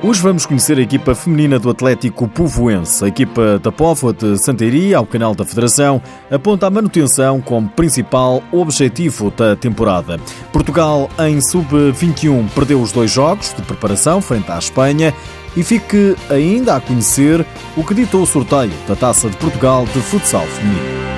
Hoje vamos conhecer a equipa feminina do Atlético Povoense. A equipa da Póvoa de Santeiria, ao canal da Federação, aponta a manutenção como principal objetivo da temporada. Portugal, em sub-21, perdeu os dois jogos de preparação frente à Espanha e fique ainda a conhecer o que ditou o sorteio da Taça de Portugal de futsal feminino.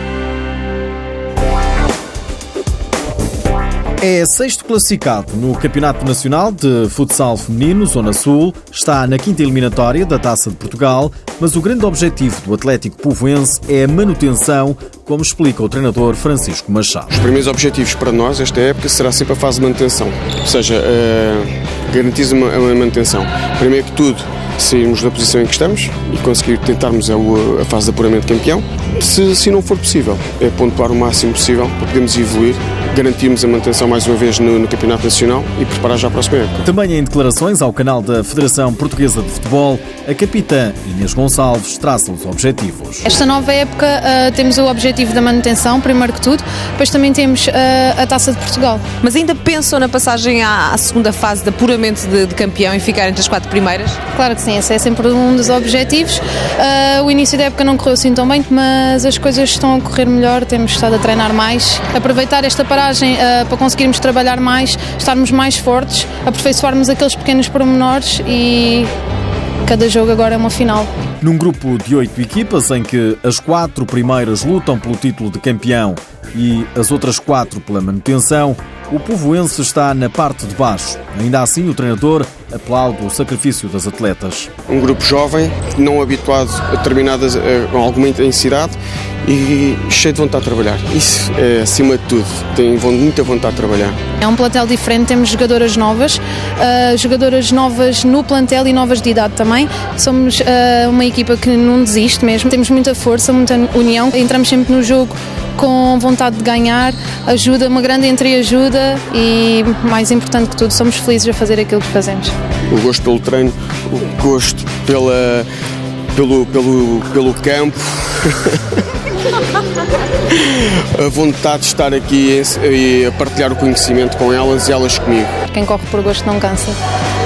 É sexto classificado no Campeonato Nacional de Futsal Feminino, Zona Sul, está na quinta eliminatória da Taça de Portugal, mas o grande objetivo do Atlético Povoense é a manutenção, como explica o treinador Francisco Machado. Os primeiros objetivos para nós, esta época, será sempre a fase de manutenção, ou seja, uh, garantir a manutenção. Primeiro que tudo, sairmos da posição em que estamos e conseguir tentarmos a, a fase de apuramento de campeão. Se, se não for possível, é pontuar o máximo possível para podermos evoluir garantirmos a manutenção mais uma vez no, no, Campeonato Nacional e preparar já a próxima época. Também em declarações ao canal da Federação Portuguesa de Futebol, a capitã Inês Gonçalves traça os objetivos. Esta nova época uh, temos o objetivo da manutenção, primeiro que tudo, depois também temos uh, a Taça de Portugal. Mas ainda pensam na passagem à, à segunda fase de apuramento de, de, campeão e ficar entre as quatro primeiras? Claro que sim, esse é sempre um dos objetivos. Uh, o início da época não correu assim tão bem, mas as coisas estão a correr melhor, temos estado a treinar mais, aproveitar esta uh, para conseguirmos trabalhar mais, estarmos mais fortes, aperfeiçoarmos aqueles pequenos pormenores e cada jogo agora é uma final. Num grupo de oito equipas em que as quatro primeiras lutam pelo título de campeão e as outras quatro pela manutenção, o povoense está na parte de baixo. Ainda assim, o treinador aplaude o sacrifício das atletas. Um grupo jovem, não habituado a determinadas, a alguma intensidade e cheio de vontade de trabalhar. Isso é acima de tudo, tem muita vontade de trabalhar. É um plantel diferente, temos jogadoras novas, uh, jogadoras novas no plantel e novas de idade também. Somos uh, uma equipa que não desiste mesmo, temos muita força, muita união, entramos sempre no jogo com vontade de ganhar, ajuda, uma grande entreajuda e, mais importante que tudo, somos felizes a fazer aquilo que fazemos. O gosto pelo treino, o gosto pela, pelo, pelo, pelo campo. a vontade de estar aqui e a partilhar o conhecimento com elas e elas comigo. Quem corre por gosto não cansa.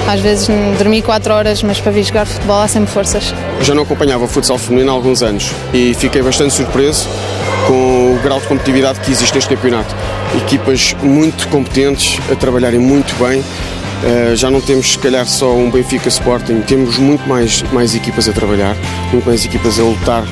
Às vezes dormi 4 horas, mas para vir jogar futebol há sempre forças. Já não acompanhava futsal feminino há alguns anos e fiquei bastante surpreso com o grau de competitividade que existe neste campeonato. Equipas muito competentes, a trabalharem muito bem. Uh, já não temos, se calhar, só um Benfica Sporting, temos muito mais, mais equipas a trabalhar, muito mais equipas a lutar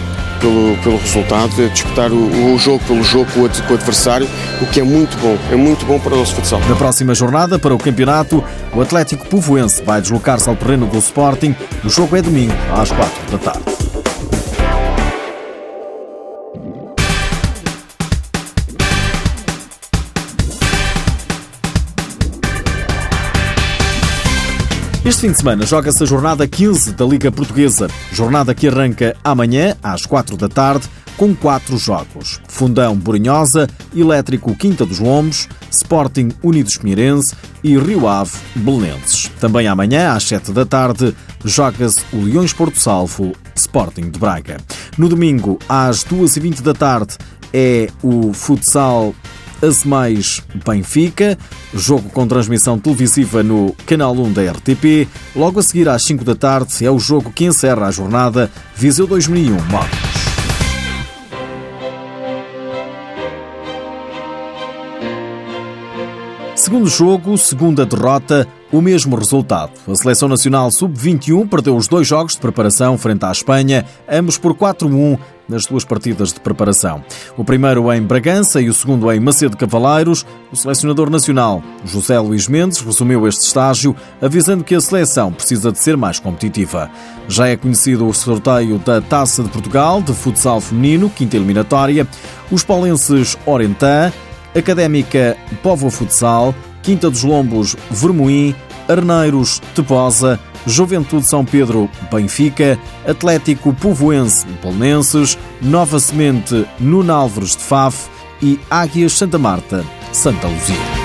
pelo, pelo resultado, a disputar o, o jogo pelo jogo com o, com o adversário, o que é muito bom, é muito bom para o nosso futsal. Na próxima jornada, para o campeonato, o Atlético Povoense vai deslocar-se ao terreno do Sporting. O jogo é domingo, às 4 da tarde. Este fim de semana joga-se a jornada 15 da Liga Portuguesa. Jornada que arranca amanhã, às 4 da tarde, com quatro jogos. Fundão Borinhosa, Elétrico Quinta dos Lombos, Sporting Unidos Pinheirense e Rio Ave Belenenses. Também amanhã, às 7 da tarde, joga-se o Leões Porto Salvo Sporting de Braga. No domingo, às 2h20 da tarde, é o futsal Azemais Benfica, jogo com transmissão televisiva no canal 1 da RTP. Logo a seguir, às 5 da tarde, é o jogo que encerra a jornada Viseu 2001 Marcos. Segundo jogo, segunda derrota, o mesmo resultado. A Seleção Nacional Sub-21 perdeu os dois jogos de preparação frente à Espanha, ambos por 4-1 nas duas partidas de preparação. O primeiro em Bragança e o segundo em Macedo Cavaleiros. O selecionador nacional, José Luís Mendes, resumiu este estágio, avisando que a seleção precisa de ser mais competitiva. Já é conhecido o sorteio da Taça de Portugal de futsal feminino, quinta eliminatória. Os paulenses Orentã, Académica Povo Futsal, Quinta dos Lombos Vermoim, Arneiros Teposa, Juventude São Pedro Benfica, Atlético Povoense Polnenses, Nova Semente Nuno Álvares de Faf e Águias Santa Marta Santa Luzia.